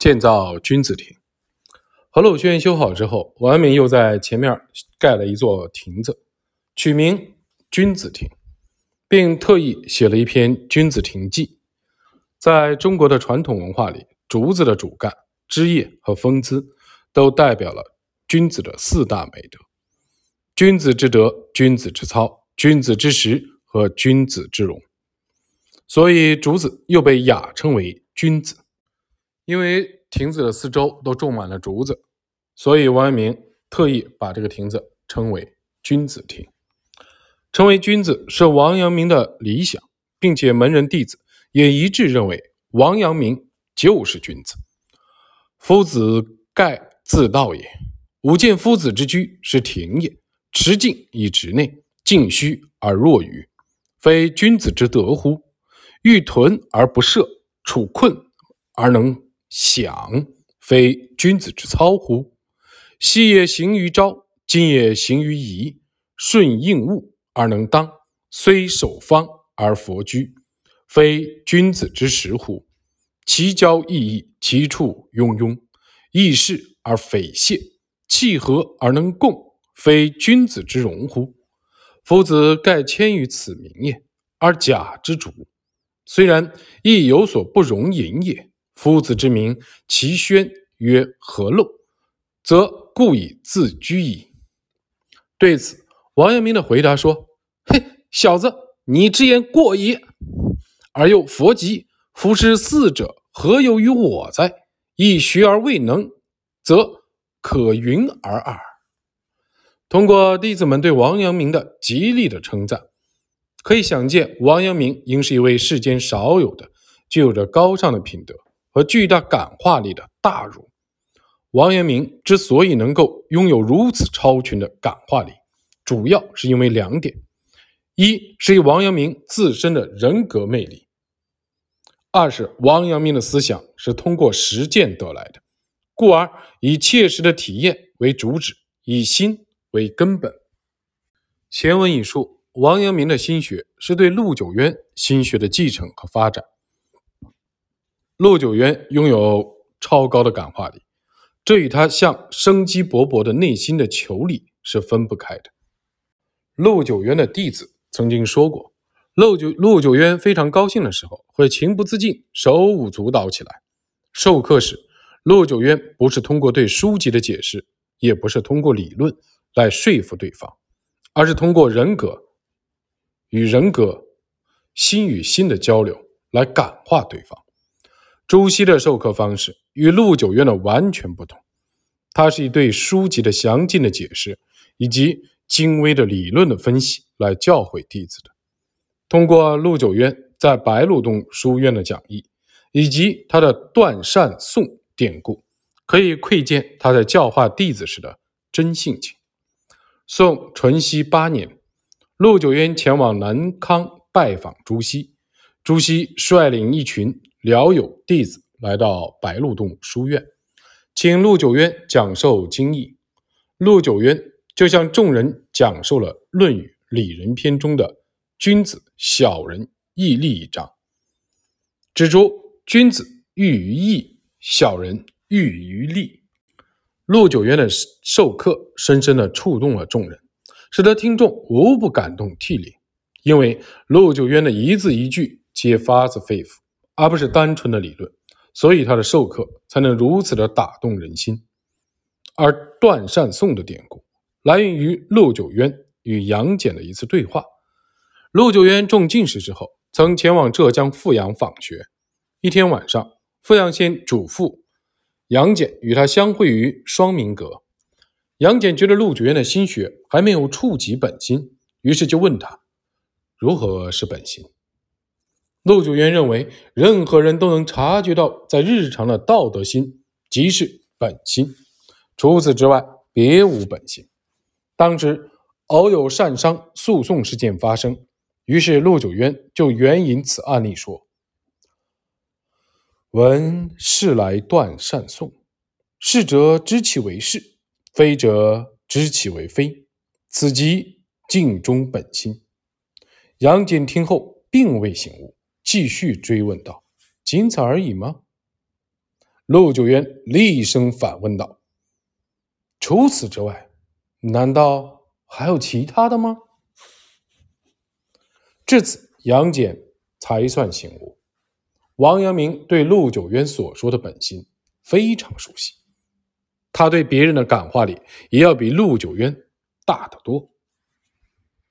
建造君子亭。河洛轩修好之后，王阳明又在前面盖了一座亭子，取名君子亭，并特意写了一篇《君子亭记》。在中国的传统文化里，竹子的主干、枝叶和风姿，都代表了君子的四大美德：君子之德、君子之操、君子之实和君子之容。所以，竹子又被雅称为君子。因为亭子的四周都种满了竹子，所以王阳明特意把这个亭子称为君子亭。成为君子是王阳明的理想，并且门人弟子也一致认为王阳明就是君子。夫子盖自道也，吾见夫子之居是亭也，持静以直内，静虚而若愚，非君子之德乎？欲屯而不涉，处困而能。想非君子之操乎？昔也行于朝，今也行于夷。顺应物而能当，虽守方而弗居，非君子之实乎？其交异义，其处庸庸，易事而匪懈，契合而能共，非君子之容乎？夫子盖迁于此名也，而假之主，虽然亦有所不容隐也。夫子之名，其宣曰何陋，则故以自居矣。对此，王阳明的回答说：“嘿，小子，你之言过也。而又佛及，夫之四者，何有于我哉？亦学而未能，则可云而耳。”通过弟子们对王阳明的极力的称赞，可以想见，王阳明应是一位世间少有的、具有着高尚的品德。和巨大感化力的大儒王阳明之所以能够拥有如此超群的感化力，主要是因为两点：一是王阳明自身的人格魅力；二是王阳明的思想是通过实践得来的，故而以切实的体验为主旨，以心为根本。前文已述，王阳明的心学是对陆九渊心学的继承和发展。陆九渊拥有超高的感化力，这与他向生机勃勃的内心的求理是分不开的。陆九渊的弟子曾经说过，陆九陆九渊非常高兴的时候，会情不自禁手舞足蹈起来。授课时，陆九渊不是通过对书籍的解释，也不是通过理论来说服对方，而是通过人格与人格、心与心的交流来感化对方。朱熹的授课方式与陆九渊的完全不同，他是以对书籍的详尽的解释以及精微的理论的分析来教诲弟子的。通过陆九渊在白鹿洞书院的讲义以及他的断善颂典故，可以窥见他在教化弟子时的真性情。宋淳熙八年，陆九渊前往南康拜访朱熹，朱熹率领一群。辽友弟子来到白鹿洞书院，请陆九渊讲授经义。陆九渊就向众人讲授了《论语·里仁篇》中的“君子小人义利”一章，指出君子喻于义，小人喻于利。陆九渊的授课深深地触动了众人，使得听众无不感动涕零，因为陆九渊的一字一句皆发自肺腑。而不是单纯的理论，所以他的授课才能如此的打动人心。而断善颂的典故来源于陆九渊与杨戬的一次对话。陆九渊中进士之后，曾前往浙江富阳访学。一天晚上，富阳县嘱咐杨戬与他相会于双明阁。杨戬觉得陆九渊的心学还没有触及本心，于是就问他：“如何是本心？”陆九渊认为，任何人都能察觉到，在日常的道德心即是本心，除此之外别无本心。当时偶有善商诉讼事件发生，于是陆九渊就援引此案例说：“闻事来断善讼，是者知其为是，非者知其为非，此即尽忠本心。”杨戬听后并未醒悟。继续追问道：“仅此而已吗？”陆九渊厉声反问道：“除此之外，难道还有其他的吗？”至此，杨戬才算醒悟。王阳明对陆九渊所说的本心非常熟悉，他对别人的感化力也要比陆九渊大得多。